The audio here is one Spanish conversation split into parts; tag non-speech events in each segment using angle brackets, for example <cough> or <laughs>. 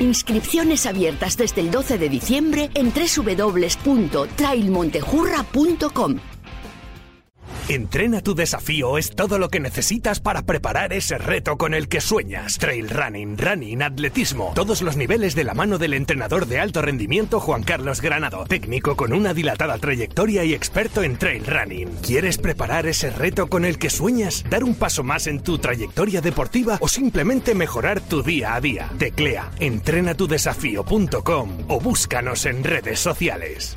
Inscripciones abiertas desde el 12 de diciembre en www.trailmontejurra.com. Entrena tu desafío es todo lo que necesitas para preparar ese reto con el que sueñas. Trail running, running, atletismo, todos los niveles de la mano del entrenador de alto rendimiento Juan Carlos Granado, técnico con una dilatada trayectoria y experto en trail running. ¿Quieres preparar ese reto con el que sueñas? ¿Dar un paso más en tu trayectoria deportiva o simplemente mejorar tu día a día? Teclea entrenatudesafío.com o búscanos en redes sociales.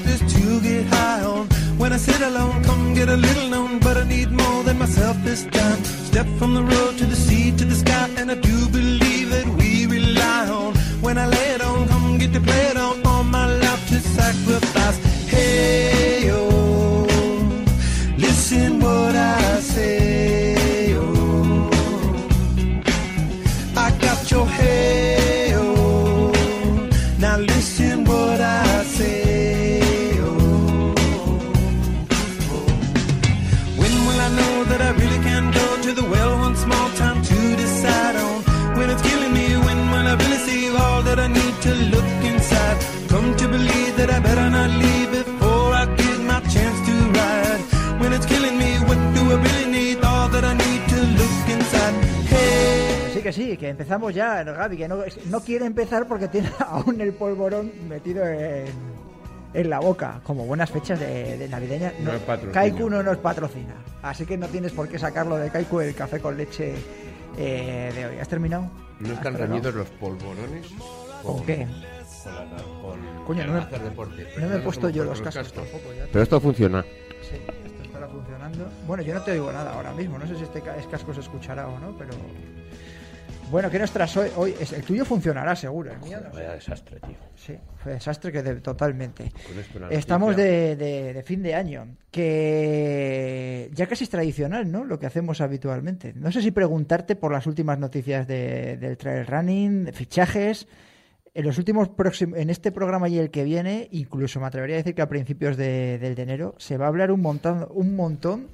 When I sit alone, come get a little known, but I need more than myself this time. Step from the road to the sea empezamos ya, Gaby, que no, no quiere empezar porque tiene <laughs> aún el polvorón metido en, en la boca, como buenas fechas de, de navideñas. No es patrocinio. Kaiku no nos patrocina, así que no tienes por qué sacarlo de Kaiku el café con leche eh, de hoy. ¿Has terminado? ¿No ¿Has están reñidos los polvorones? ¿Con qué? Con, la, con Coño, no me- hacer deporte. No me he puesto yo los cascos cascos. tampoco. ya te- Pero esto funciona. Sí, esto estará funcionando. Bueno, yo no te oigo nada ahora mismo. No sé si este ca- es casco se escuchará o no, pero. Bueno, ¿qué nos traes hoy? hoy? Es- El tuyo funcionará seguro. El mío no sé. Vaya desastre, tío. Sí, fue desastre que de- totalmente. Estamos de, de- de fin de año, que ya casi es tradicional, ¿no? Lo que hacemos habitualmente. No sé si preguntarte por las últimas noticias de- del trail running, de fichajes. En los últimos próxim- en este programa y el que viene, incluso me atrevería a decir que a principios de, del de enero, se va a hablar un montón, un montón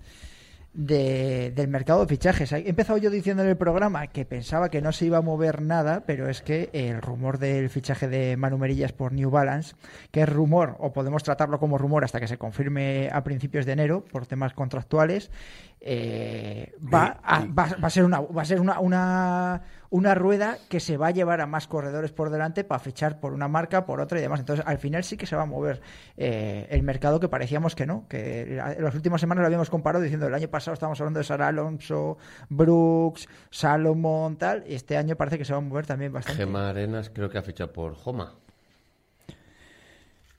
de- del mercado de fichajes. He empezado yo diciendo en el programa que pensaba que no se iba a mover nada, pero es que el rumor del fichaje de Manu Merillas por New Balance, que es rumor, o podemos tratarlo como rumor hasta que se confirme a principios de enero por temas contractuales, eh, va, a, va, va a ser una va a ser una, una, una rueda que se va a llevar a más corredores por delante para fichar por una marca, por otra y demás. Entonces, al final sí que se va a mover eh, el mercado que parecíamos que no, que en las últimas semanas lo habíamos comparado diciendo el año pasado estábamos hablando de Sara Alonso, Brooks, Salomón, tal, y este año parece que se va a mover también bastante. Gema Arenas creo que ha fichado por Joma.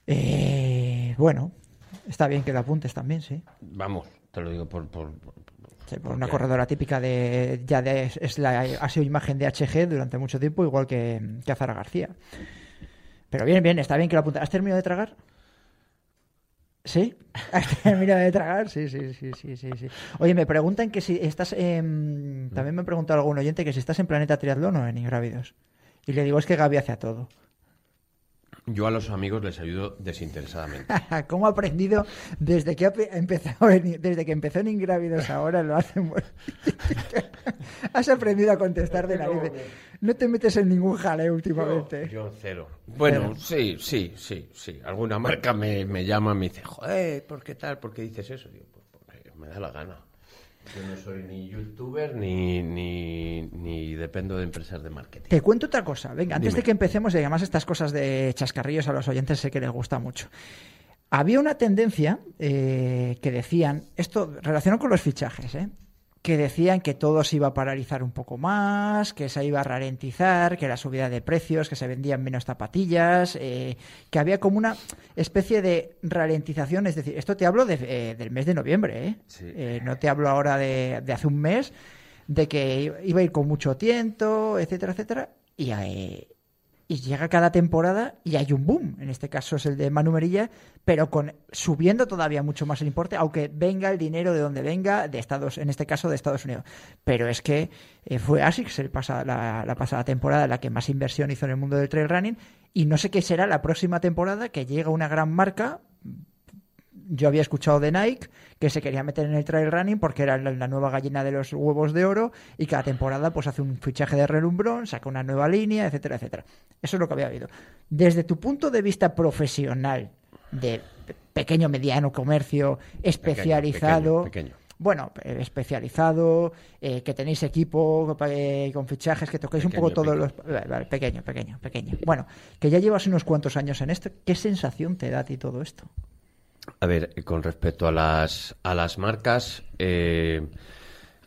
Eh, bueno, está bien que lo apuntes también, sí. Vamos, te lo digo por... por, por- Sí, por una corredora típica de ya de es la ha sido imagen de HG durante mucho tiempo igual que, que Azara García pero bien bien está bien que lo apuntes ¿has terminado de tragar? ¿sí? <laughs> ¿has terminado de tragar? sí sí sí sí sí, sí. oye me preguntan que si estás en... también me ha preguntado algún oyente que si estás en Planeta Triatlón o en Ingrávidos y le digo es que Gaby hace a todo Yo a los amigos les ayudo desinteresadamente. <laughs> ¿Cómo ha aprendido desde que ha pe- empezado en- desde que empezó en Ingrávidos ahora lo hace muy- <laughs> Has aprendido a contestar de narices. No te metes en ningún jaleo últimamente. Yo cero. Bueno, sí, sí, sí, sí. Alguna marca me, me llama y me dice, joder, ¿por qué tal? ¿Por qué dices eso? Digo, pues porque me da la gana. Yo no soy ni youtuber ni, ni, ni dependo de empresas de marketing. Te cuento otra cosa. Venga, antes Dime. de que empecemos, y además estas cosas de chascarrillos a los oyentes sé que les gusta mucho. Había una tendencia eh, que decían, esto relacionado con los fichajes, ¿eh? Que decían que todo se iba a paralizar un poco más, que se iba a ralentizar, que la subida de precios, que se vendían menos zapatillas, eh, que había como una especie de ralentización. Es decir, esto te hablo de, eh, del mes de noviembre, ¿eh? Sí. No te hablo ahora de, de hace un mes, de que iba a ir con mucho tiento, etcétera, etcétera. Y, eh, y llega cada temporada y hay un boom. En este caso es el de Manu Merilla, pero con subiendo todavía mucho más el importe, aunque venga el dinero de donde venga, de Estados, en este caso de Estados Unidos. Pero es que eh, fue ASICS la, la pasada temporada la que más inversión hizo en el mundo del trail running y no sé qué será la próxima temporada que llega una gran marca. Yo había escuchado de Nike que se quería meter en el trail running porque era la, la nueva gallina de los huevos de oro y cada temporada pues hace un fichaje de relumbrón, saca una nueva línea, etcétera, etcétera. Eso es lo que había habido. Desde tu punto de vista profesional de pe- pequeño mediano comercio especializado, pequeño, pequeño. bueno, eh, especializado, eh, que tenéis equipo eh, con fichajes, que toquéis un poco todos los... vale, vale, pequeño, pequeño, pequeño. Bueno, que ya llevas unos cuantos años en esto, ¿qué sensación te da a ti todo esto? A ver, con respecto a las, a las marcas, eh,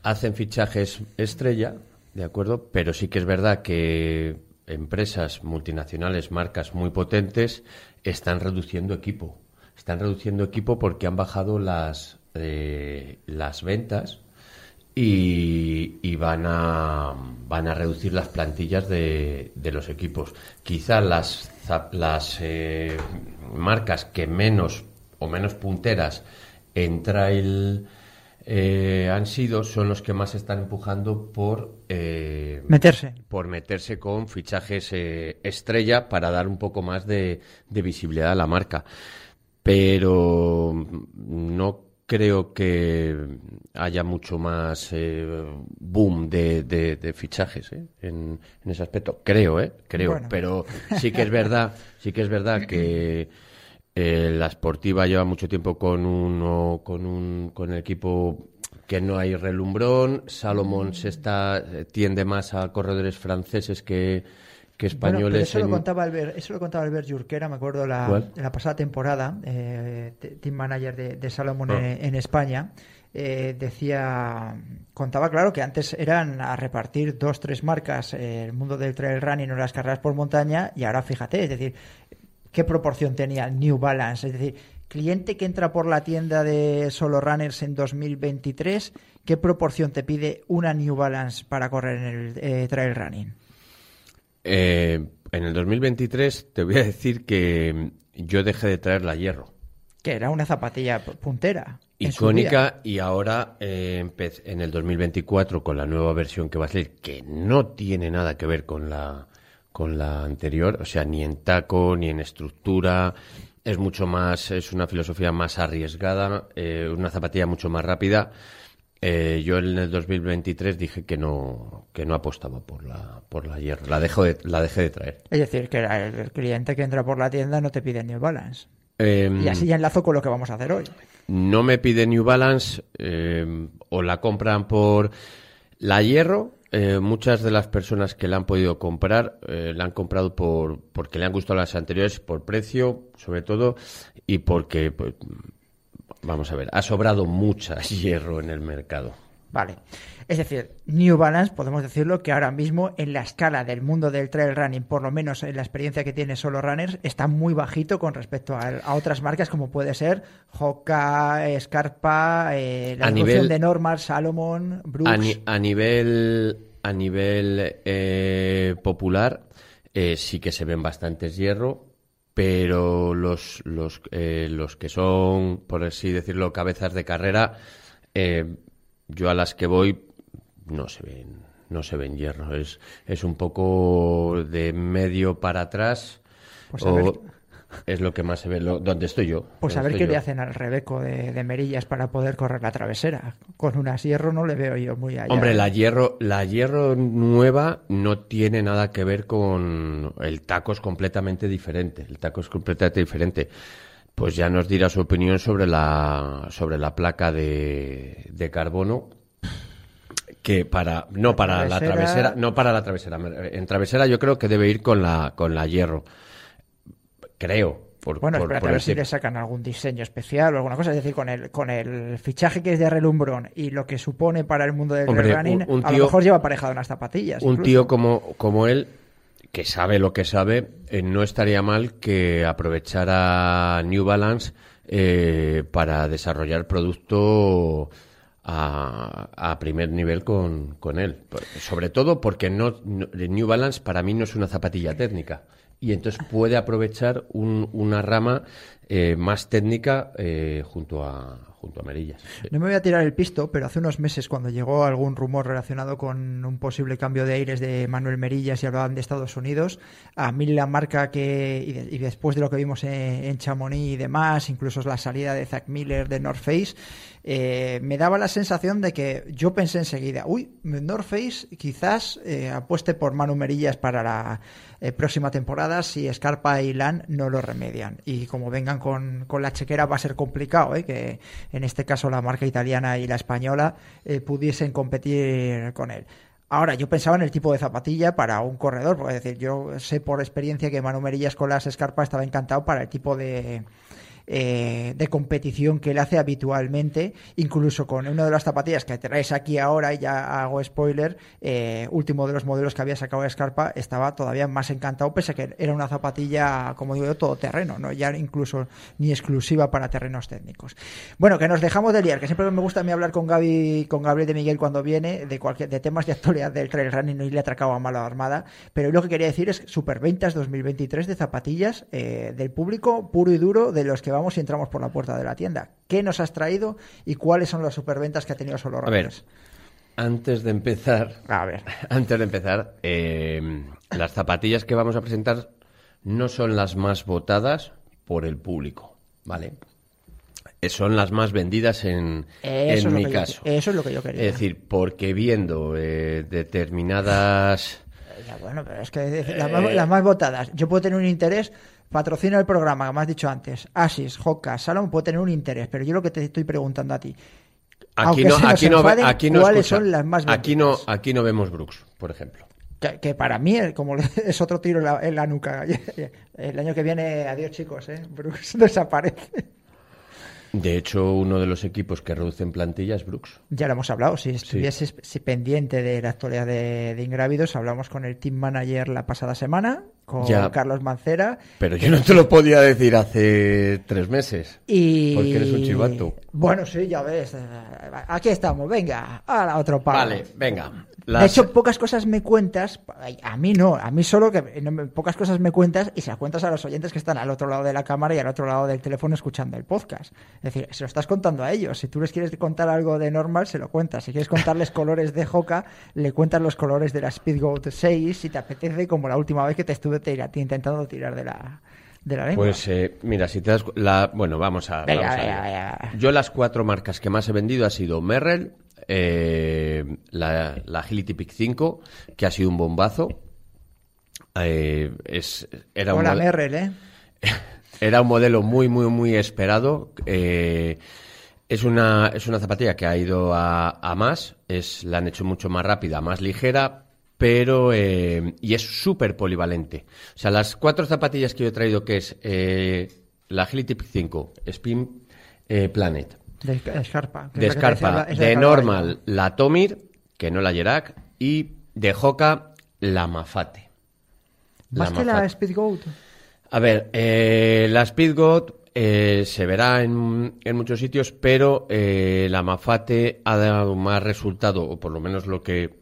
hacen fichajes estrella, ¿de acuerdo? Pero sí que es verdad que empresas multinacionales, marcas muy potentes, están reduciendo equipo. Están reduciendo equipo porque han bajado las, eh, las ventas y, y van, a, van a reducir las plantillas de, de los equipos. Quizá las, las eh, marcas que menos o menos punteras en trail eh, han sido son los que más están empujando por eh, Meterse. por meterse con fichajes eh, estrella para dar un poco más de, de visibilidad a la marca. Pero no creo que haya mucho más eh, boom de, de- de fichajes ¿eh? en, en ese aspecto. Creo, ¿eh? Creo. Bueno. Pero sí que es verdad, sí que es verdad que <laughs> eh, la Sportiva lleva mucho tiempo con uno, con un, con el equipo que no hay relumbrón. Salomón se está, tiende más a corredores franceses que, que Bueno, pero españoles. eso, lo contaba Albert, eso lo contaba Albert Jurquera, me acuerdo la, la pasada temporada, eh, te- team manager de, de Salomon Ah. en, en España. eh, decía, contaba claro que antes eran a repartir dos, tres marcas eh, el mundo del trail running o las carreras por montaña y ahora fíjate, es decir, qué proporción tenía New Balance, es decir, cliente que entra por la tienda de Solo Runners en 2023, ¿qué proporción te pide una New Balance para correr en el eh, trail running? Eh, en el 2023 te voy a decir que yo dejé de traer la hierro. que era una zapatilla puntera. icónica y ahora eh, en el 2024 con la nueva versión que va a salir que no tiene nada que ver con la con la anterior o sea ni en taco ni en estructura es mucho más es una filosofía más arriesgada eh, una zapatilla mucho más rápida Eh, yo en el 2023 dije que no que no apostaba por la por la hierro la dejo de, la dejé de traer Es decir, que el, cliente que entra por la tienda no te pide New Balance. Em, Y así ya enlazo con lo que vamos a hacer hoy. no me pide New Balance eh, o la compran por la hierro. Eh, muchas de las personas que la han podido comprar eh, la han comprado por porque le han gustado las anteriores por precio, sobre todo, y porque pues, vamos a ver, ha sobrado mucha <laughs> hierro en el mercado. Vale. Es decir, New Balance, podemos decirlo que ahora mismo en la escala del mundo del trail running, por lo menos en la experiencia que tiene Solo Runners, está muy bajito con respecto a, a otras marcas como puede ser Hoka, Scarpa, eh, la nivel- de Normal, Salomon, Brooks. A, ni- a nivel a nivel eh, popular eh, sí que se ven bastantes hierro, pero los los eh, los que son por así decirlo cabezas de carrera eh, yo a las que voy no se ven no se ven hierro es es un poco de medio para atrás Pues a o ver- es lo que más se ve lo- donde estoy yo Pues a ver qué yo. le hacen al Rebeco de, de Merillas para poder correr la travesera. Con un hierro no le veo yo muy allá. Hombre, la hierro, la hierro nueva no tiene nada que ver con el taco es completamente diferente. El taco es completamente diferente. Pues ya nos dirá su opinión sobre la sobre la placa de, de carbono que para no para la Travesera. travesera, no para la travesera. En travesera yo creo que debe ir con la con la hierro. Creo. Por, Bueno, por- por a ver si decir. le sacan algún diseño especial o alguna cosa. Es decir, con el, con el fichaje que es de relumbrón y lo que supone para el mundo del Hombre, running, un- un a lo mejor lleva aparejado unas zapatillas. un incluso. tío como, como él, que sabe lo que sabe, eh, no estaría mal que aprovechara New Balance eh, para desarrollar producto a, a primer nivel con, con él. Sobre todo porque no- New Balance para mí no es una zapatilla técnica. Y entonces puede aprovechar un- una rama eh, más técnica eh, junto a junto a Merillas. No me voy a tirar el pisto, pero hace unos meses cuando llegó algún rumor relacionado con un posible cambio de aires de Manuel Merillas y hablaban de Estados Unidos, a mí la marca que, y, de- y después de lo que vimos en, en Chamonix y demás, incluso la salida de Zach Miller de North Face, eh, me daba la sensación de que yo pensé enseguida, uy, North Face quizás eh, apueste por Manu Merillas para la eh, próxima temporada si Scarpa y Lan no lo remedian. Y como vengan con, con la chequera va a ser complicado, ¿eh? que en este caso la marca italiana y la española eh, pudiesen competir con él. Ahora, yo pensaba en el tipo de zapatilla para un corredor, porque es decir, yo sé por experiencia que Manu Merillas con las Scarpa estaba encantado para el tipo de, eh, de competición que él hace habitualmente, incluso con una de las zapatillas que traes aquí ahora, y ya hago spoiler, eh, último de los modelos que había sacado Scarpa, estaba todavía más encantado, pese a que era una zapatilla, como digo yo, todoterreno, ¿no? ya incluso ni exclusiva para terrenos técnicos. Bueno, que nos dejamos de liar, que siempre me gusta a mí hablar con Gaby, con Gabriel de Miguel cuando viene, de cualquier, de temas de actualidad del trail running, no le atracaba a mala armada, pero lo que quería decir es superventas 2023 de zapatillas eh, del público puro y duro de los que vamos y entramos por la puerta de la tienda. ¿Qué nos has traído y cuáles son las superventas que ha tenido Solo A ver, Runners? antes de empezar, A ver. <laughs> Antes de empezar, eh, las zapatillas que vamos a presentar no son las más votadas por el público, ¿vale? Eh, Son las más vendidas en, Eso en mi yo- caso. eso es lo que yo quería. Es decir, porque viendo eh, determinadas... Ya, bueno, pero es que las, más, las más votadas. Yo puedo tener un interés, patrocina el programa, como has dicho antes. Asis, Hoka, Salom, puedo tener un interés, pero yo lo que te estoy preguntando a ti. Aquí no, aquí no, ve- enfaden, aquí no ¿cuáles escucha. son las más aquí no, vendidas? aquí no vemos Brooks, por ejemplo. Que, que para mí eh, como <laughs> es otro tiro en la, en la nuca. <laughs> El año que viene, adiós chicos, ¿eh? Brooks <laughs> desaparece. De hecho, uno de los equipos que reducen plantilla es Brooks. Ya lo hemos hablado, si estuvieses si pendiente de la actualidad de, de Ingrávidos, hablamos con el team manager la pasada semana, con Ya. Carlos Mancera. Pero yo no te lo podía decir hace tres meses. Y... Porque eres un chivato. Bueno, sí, ya ves. eh, Aquí estamos, venga, a la otro palo. Vale, venga. De hecho, pocas cosas me cuentas, a mí no, a mí solo que pocas cosas me cuentas y se las cuentas a los oyentes que están al otro lado de la cámara y al otro lado del teléfono escuchando el podcast. Es decir, se lo estás contando a ellos. Si tú les quieres contar algo de normal, se lo cuentas. Si quieres contarles <laughs> colores de Hoka, le cuentas los colores de la Speedgoat 6 si te apetece, como la última vez que te estuve tira- intentando tirar de la, de la lengua. Pues eh, mira, si te das la bueno, vamos a, Venga, vamos a venga, ver. venga. Yo las cuatro marcas que más he vendido ha sido Merrell, eh, la, la Agility Peak 5, que ha sido un bombazo. Eh, es, era, un Hola, mode- Merrell, ¿eh? <laughs> era un modelo muy, muy, muy esperado. Eh, es una, es una zapatilla que ha ido a, a más, es, la han hecho mucho más rápida, más ligera, pero eh, y es súper polivalente. O sea, las cuatro zapatillas que yo he traído, que es eh, la Agility Peak 5, Spin eh, Planet, De Scarpa. de la Scarpa, la de Normal, la Tomir, que no la Yerak, y de Hoka, la Mafate. Más que la Mafate. Speedgoat. A ver, la Speedgoat eh, se verá en, en muchos sitios, pero eh, la Mafate ha dado más resultado, o por lo menos lo que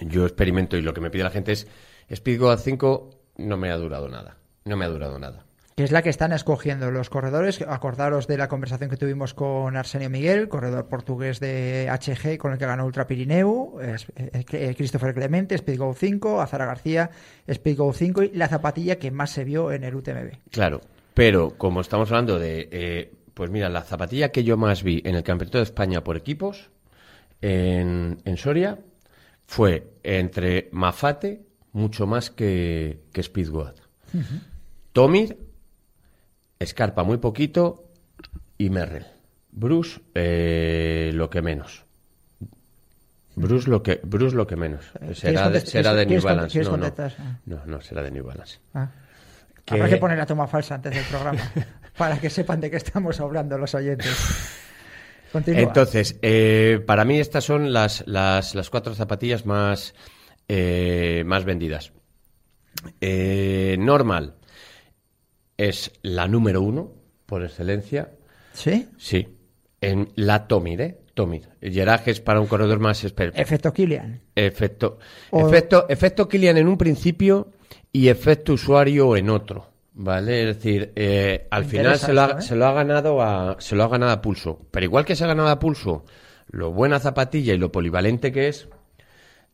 yo experimento y lo que me pide la gente es Speedgoat 5 no me ha durado nada. No me ha durado nada. que es la que están escogiendo los corredores. Acordaros de la conversación que tuvimos con Arsenio Miguel, corredor portugués de HG, con el que ganó Ultra Pirineu, eh, eh, Christopher Clemente, Speedgo 5, Azara García, Speedgo 5 y la zapatilla que más se vio en el UTMB. Claro, pero como estamos hablando de, eh, pues mira, la zapatilla que yo más vi en el Campeonato de España por equipos en, en Soria fue entre Mafate mucho más que, que Speedgoat. Tomir, Scarpa muy poquito y Merrell. Bruce, eh, lo que menos. Bruce lo que, Bruce lo que menos. ¿Quieres Será de, será de New Balance. No, no. Ah. no, no, será de New Balance. Ah. Que- Habrá que poner la toma falsa antes del programa <laughs> para que sepan de qué estamos hablando los oyentes. <laughs> Continúa. Entonces, eh, para mí estas son las, las, las cuatro zapatillas más, eh, más vendidas. Eh, normal es la número uno, por excelencia. ¿Sí? Sí. En la Tomir, ¿eh? Tomir. Es para un corredor más experto. Efecto Kilian. Efecto, O- efecto, efecto Kilian en un principio y efecto usuario en otro. ¿Vale? Es decir, eh, al final se lo, ha, se lo ha ganado a, se lo ha ganado a pulso. Pero igual que se ha ganado a pulso lo buena zapatilla y lo polivalente que es,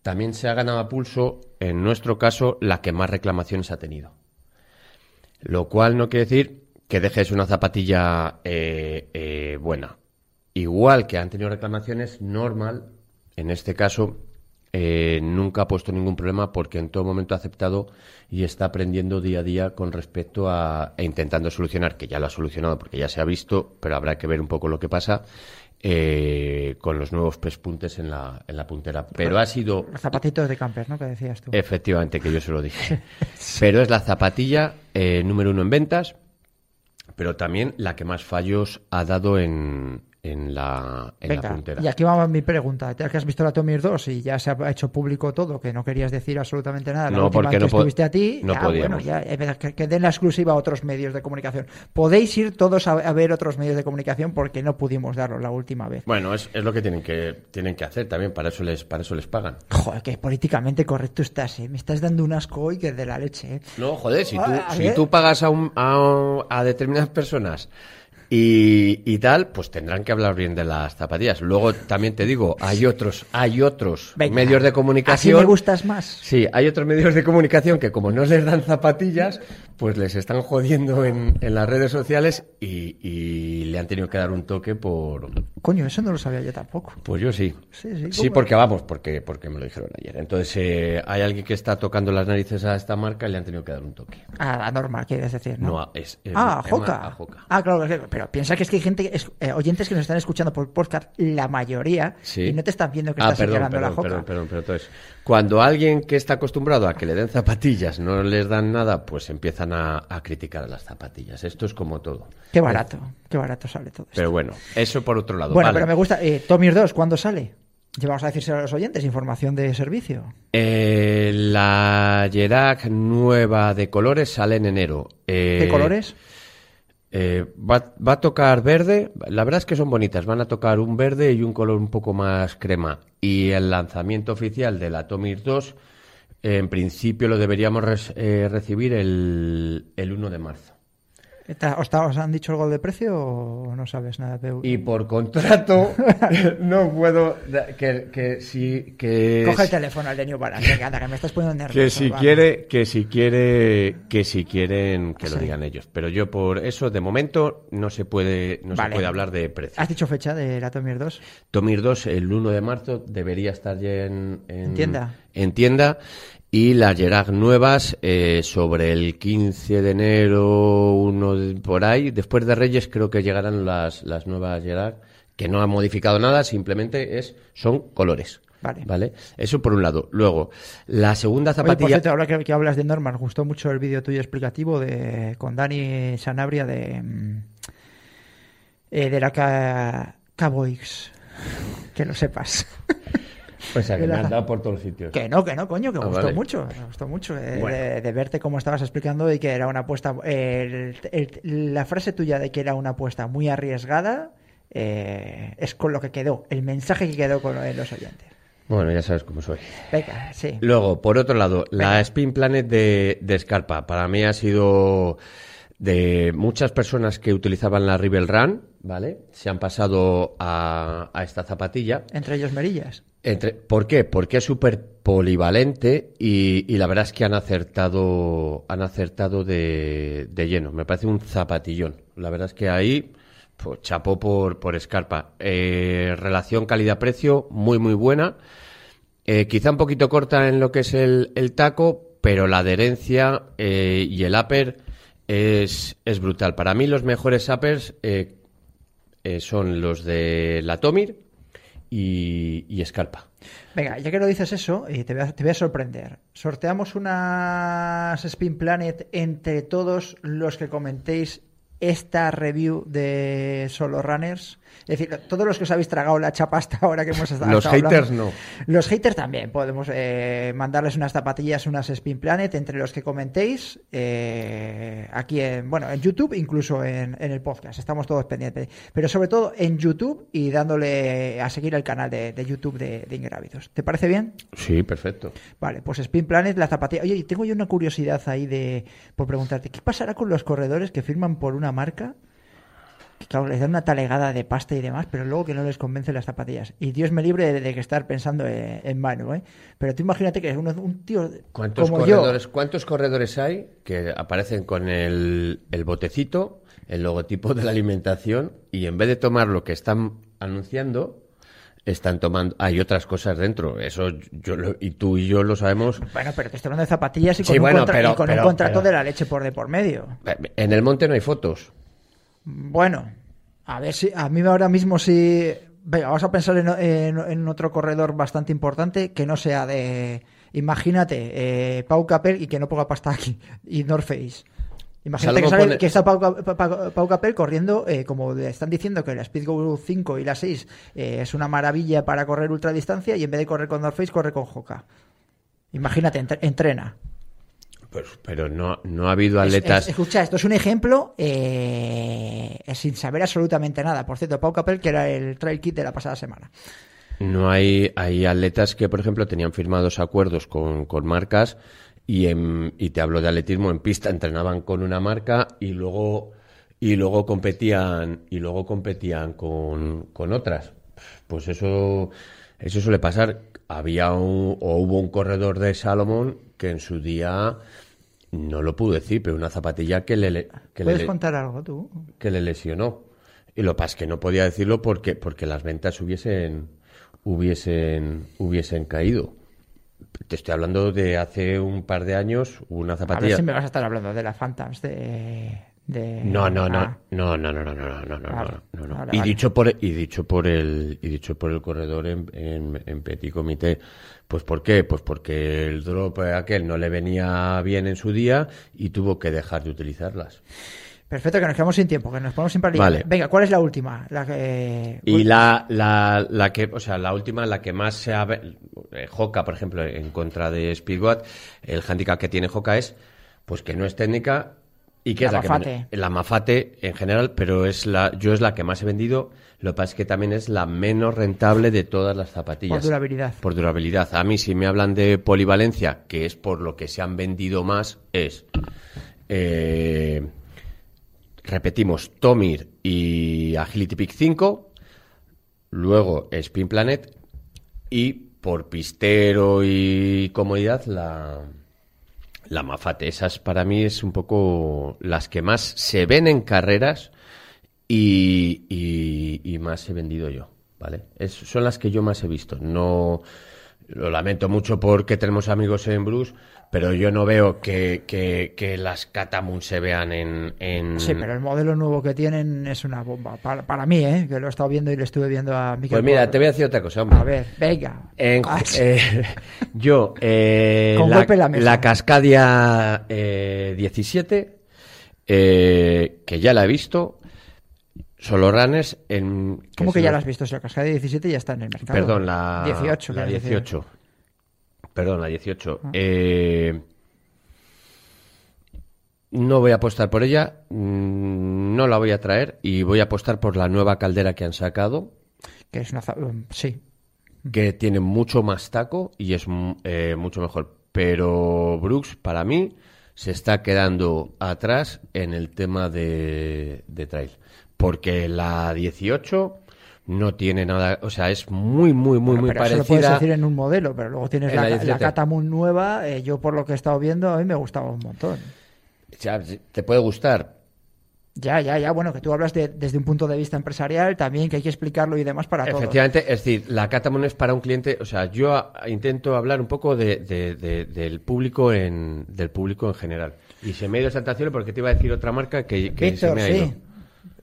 también se ha ganado a pulso, en nuestro caso, la que más reclamaciones ha tenido. Lo cual no quiere decir que dejes una zapatilla eh, eh, buena. Igual que han tenido reclamaciones, normal, en este caso, eh, nunca ha puesto ningún problema porque en todo momento ha aceptado y está aprendiendo día a día con respecto a e intentando solucionar, que ya lo ha solucionado porque ya se ha visto, pero habrá que ver un poco lo que pasa eh, con los nuevos pespuntes en la, en la puntera. Pero ha sido Los zapatitos de camper, ¿no? Que decías tú. Efectivamente, que yo se lo dije. <laughs> Pero es la zapatilla eh, número uno en ventas, pero también la que más fallos ha dado en, en la, en la Venga, puntera. y aquí va mi pregunta. Ya que has visto la Tomir 2 y ya se ha hecho público todo, que no querías decir absolutamente nada, la No, última porque que no estuviste a ti, no ya, podíamos. bueno, ya, es verdad, que, que den la exclusiva a otros medios de comunicación. Podéis ir todos a, a ver otros medios de comunicación porque no pudimos darlo la última vez. Bueno, es, es lo que tienen que tienen que hacer también, para eso les para eso les pagan. Joder, que políticamente correcto estás, ¿eh? Me estás dando un asco hoy que es de la leche, ¿eh? No, joder, si tú, a si ver. tú pagas a, un- a, a determinadas personas y, y tal, pues tendrán que hablar bien de las zapatillas. Luego también te digo, hay otros, hay otros Venga, medios de Así comunicación. me gustas más. Sí, hay otros medios de comunicación que como no les dan zapatillas, pues les están jodiendo en, en las redes sociales y, y le han tenido que dar un toque por... Coño, eso no lo sabía yo tampoco. Pues yo sí. Sí, sí, Sí, porque vamos, porque, porque me lo dijeron ayer. Entonces eh, hay alguien que está tocando las narices a esta marca y le han tenido que dar un toque. A la norma, quieres decir, ¿no? No, a- es, es- Ah, llama Joca. a Joca. Ah, claro, pero piensa que es que hay gente, es- eh, oyentes que nos están escuchando por podcast, la mayoría, Sí. y no te están viendo que Ah, estás perdón, perdón, la Joca. perdón, perdón, pero entonces, cuando alguien que está acostumbrado a que le den zapatillas no les dan nada, pues empiezan a, a criticar a las zapatillas. Esto es como todo. Qué barato, qué barato sale todo esto. Pero bueno, eso por otro lado. Bueno, vale. pero me gusta. Eh, Tomir 2, ¿cuándo sale? Llevamos a decírselo a los oyentes, información de servicio. Eh, la Jerac nueva de colores sale en enero. Eh, ¿Qué colores? eh, va, va a tocar verde. La verdad es que son bonitas. Van a tocar un verde y un color un poco más crema. Y el lanzamiento oficial de la Tomir 2, eh, en principio lo deberíamos res- eh, recibir el, el 1 de marzo. ¿Está- ¿Os, han dicho algo de precio o no sabes nada? Peu? Y por contrato <laughs> no puedo que, que si que Coge el teléfono al de New Balance, venga, anda, que me estás poniendo nervioso. que si quiere que si quiere que si quieren que lo Sí. digan ellos pero yo por eso de momento no se puede no Vale. se puede hablar de precio ¿Has dicho fecha de la Tomir 2? Tomir 2 el 1 de marzo debería estar ya en, En tienda. en tienda y las Gerard nuevas eh, sobre el 15 de enero, uno de- por ahí, después de Reyes creo que llegarán las, las nuevas Gerard, que no han modificado nada, simplemente es son colores. Vale. Eso por un lado. Luego, la segunda Oye, por zapatilla... cierto, ahora que, que hablas de Norman, me gustó mucho el vídeo tuyo explicativo de con Dani Sanabria de, mm, eh, de la Ca- Cowboys. Que lo sepas. <laughs> pues que de <laughs> me has dado por todos los sitios. Que no, que no, coño, que me Ah, gustó vale. mucho. Me gustó mucho eh, Bueno. de, de verte cómo estabas explicando y que era una apuesta. el- el- la frase tuya de que era una apuesta muy arriesgada eh, es con lo que quedó, el mensaje que quedó con los oyentes. Bueno, ya sabes cómo soy. Venga, sí. Luego, por otro lado, la. Spin Planet de, de Scarpa. Para mí ha sido de muchas personas que utilizaban la Rebel Run, ¿vale? Se han pasado a, a esta zapatilla. Entre ellos Merillas. Entre, ¿Por qué? Porque es súper polivalente y, y la verdad es que han acertado, han acertado de, de lleno. Me parece un zapatillón. La verdad es que ahí, pues, chapó por, por Scarpa. Eh, relación calidad-precio muy, muy buena. Eh, quizá un poquito corta en lo que es el, el taco, pero la adherencia eh, y el upper es, es brutal. Para mí los mejores uppers eh, eh, son los de la Tomir y, y. Venga, ya que lo dices eso, eh, te, voy te voy a sorprender. Sorteamos unas Spin Planet entre todos los que comentéis esta review de Solo Runners. Es decir, todos los que os habéis tragado la chapa hasta ahora que hemos estado Los hablando. haters no. Los haters también. Podemos eh, mandarles unas zapatillas, unas Spin Planet entre los que comentéis eh, aquí en, bueno, en YouTube, incluso en, en el podcast. Estamos todos pendientes. Pero sobre todo en YouTube y dándole a seguir el canal de, de YouTube de, de Ingrávidos. ¿Te parece bien? Sí, perfecto. Vale, pues Spin Planet, la zapatilla. Oye, tengo yo una curiosidad ahí de por preguntarte, ¿qué pasará con los corredores que firman por una marca? Que claro, les dan una talegada de pasta y demás, pero luego que no les convencen las zapatillas. Y Dios me libre de, de que estar pensando en, en mano, ¿eh? Pero tú imagínate que uno- un tío ¿Cuántos como corredores, yo, ¿Cuántos corredores hay que aparecen con el, el botecito, el logotipo de la alimentación y en vez de tomar lo que están anunciando, están tomando... Hay otras cosas dentro. Eso yo lo- y tú y yo lo sabemos. bueno, pero te estoy hablando de zapatillas y con, Sí, un, bueno, contra- pero- y con pero- un contrato pero- de la leche por de por medio. En el monte no hay fotos. Bueno, a ver si a mí ahora mismo sí. Venga, vamos a pensar en, en- en otro corredor bastante importante que no sea de. Imagínate, eh, Pau Capel y que no ponga pasta aquí. Y North Face. Imagínate que, Salomón sale- pone- que está Pau, Cap- Pa- Pa- Pau Capel corriendo, eh, como le están diciendo que la Speedgo 5 y la 6 eh, es una maravilla para correr ultradistancia y en vez de correr con North Face, corre con Hoka. Imagínate, entre- entrena. Pues, pero no, no ha habido Es- atletas... es- escucha, esto es un ejemplo eh, sin saber absolutamente nada. Por cierto, Pau Capel, que era el trail kit de la pasada semana. No hay, hay atletas que, por ejemplo, tenían firmados acuerdos con, con marcas y, en, y te hablo de atletismo en pista, entrenaban con una marca y luego, y luego competían, y luego competían con, con otras. Pues eso, eso suele pasar. Había un, o hubo un corredor de Salomón que en su día, no lo pude decir, pero una zapatilla que le, que ¿Puedes le, contar algo tú? que le lesionó. Y lo que pasa es que no podía decirlo porque, porque las ventas hubiesen, hubiesen, hubiesen caído. Te estoy hablando de hace un par de años, una zapatilla. A ver si me vas a estar hablando de las Phantoms de. Ah. No, no, no, no, no, no, no, no, no, no, no, y dicho por y dicho por el y dicho por el corredor en, en, en petit comité, pues ¿por qué? Pues porque el drop aquel no le venía bien en su día y tuvo que dejar de utilizarlas. Perfecto, que nos quedamos sin tiempo, que nos ponemos sin palillas. Vale. Venga, ¿cuál es la última? La que... Y la, la, la que, o sea, la última, la que más se ha, ve- eh, por ejemplo, en contra de Speedgoat, el handicap que tiene Hoka es, pues que no es técnica y que La es la Mafate. que la Mafate en general, pero es la, yo es la que más he vendido. Lo que pasa es que también es la menos rentable de todas las zapatillas. Por durabilidad. Por durabilidad. A mí, si me hablan de polivalencia, que es por lo que se han vendido más, es. eh, repetimos, Tomir y Agility Peak 5, luego Spin Planet y por pistero y comodidad la, la Mafate. Esas para mí es un poco las que más se ven en carreras y, y- y más he vendido yo, ¿vale? Son las que yo más he visto. No lo lamento mucho porque tenemos amigos en Bruce, pero yo no veo que, que- que las Catamun se vean en, en- Sí, pero el modelo nuevo que tienen es una bomba. Para, para mí, ¿eh? Que lo he estado viendo y le estuve viendo a Miquel Pues mira, Porro. te voy a decir otra cosa, hombre. A ver, venga. En- Ah, <laughs> eh, yo, eh, Con la, la mesa. Cascadia eh, 17, eh, que ya la he visto, Solo Runners en... ¿Cómo es que ya la has visto? Si la cascada de 17 ya está en el mercado. Perdón, la 18. La quieres decir. 18. Perdón, la 18. Ah. Eh, no voy a apostar por ella, mm, no la voy a traer y voy a apostar por la nueva caldera que han sacado, Que es una... um, Sí. que tiene mucho más taco y es mm, eh, mucho mejor. Pero Brooks, para mí, se está quedando atrás en el tema de, de trail. Porque la 18 no tiene nada, o sea, es muy, muy, muy, Bueno, muy pero eso lo puedes parecida. decir en un modelo, pero luego tienes En la, la la 17. Catamun nueva. eh, yo, por lo que he estado viendo, a mí me gustaba un montón. Sea, te puede gustar, Ya, ya, ya. Bueno, que tú hablas de- desde un punto de vista empresarial también, que hay que explicarlo y demás para todos. Efectivamente, es decir, la Catamon es para un cliente, o sea, yo a- intento hablar un poco de, de- de- del público en del público en general. Y se me ha ido esa porque te iba a decir otra marca que, que se me ha ido. sí.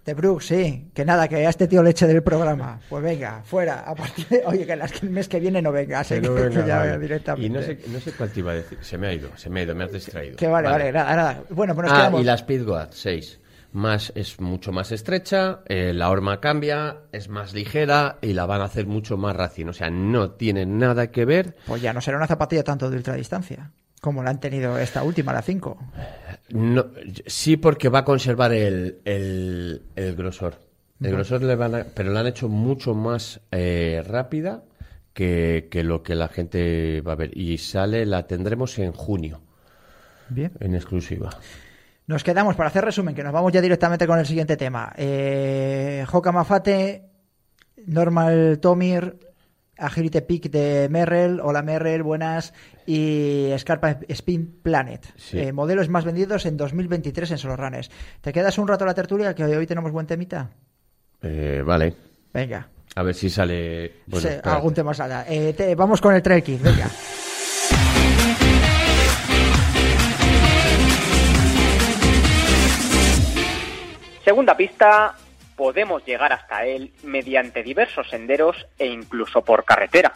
De Brooks, sí. Que nada, que a este tío le eche del programa. Pues venga, fuera. A partir de... Oye, que el mes que viene no venga. Que Así no que, venga, que <laughs> ya vale. directamente. Y no sé, no sé cuál te iba a decir. Se me ha ido, se me ha ido, me has distraído. Que vale, vale, nada, nada. Bueno, pues nos ah, quedamos. y la Speedgoat 6. Más, es mucho más estrecha, eh, la horma cambia, es más ligera y la van a hacer mucho más racing. O sea, no tiene nada que ver. Pues ya no será una zapatilla tanto de ultradistancia. Como la han tenido esta última, la 5. No, sí, porque va a conservar el, el, el grosor. El grosor le van a, pero la han hecho mucho más eh, rápida que, que lo que la gente va a ver. Y sale, la tendremos en junio, Bien. en exclusiva. Nos quedamos para hacer resumen, que nos vamos ya directamente con el siguiente tema. Eh, Hoka Mafate, Normal Tomir, Agility Peak de Merrell, hola Merrell, buenas, y Scarpa Spin Planet. Sí. Eh, modelos más vendidos en 2023 en Solo Runners. ¿Te quedas un rato a la tertulia, que hoy tenemos buen temita? Eh, vale, Venga, a ver si sale. Bueno, Sí, algún tema saldrá. Eh, te- vamos con el Trail Kit, venga. Segunda pista, podemos llegar hasta él mediante diversos senderos e incluso por carretera.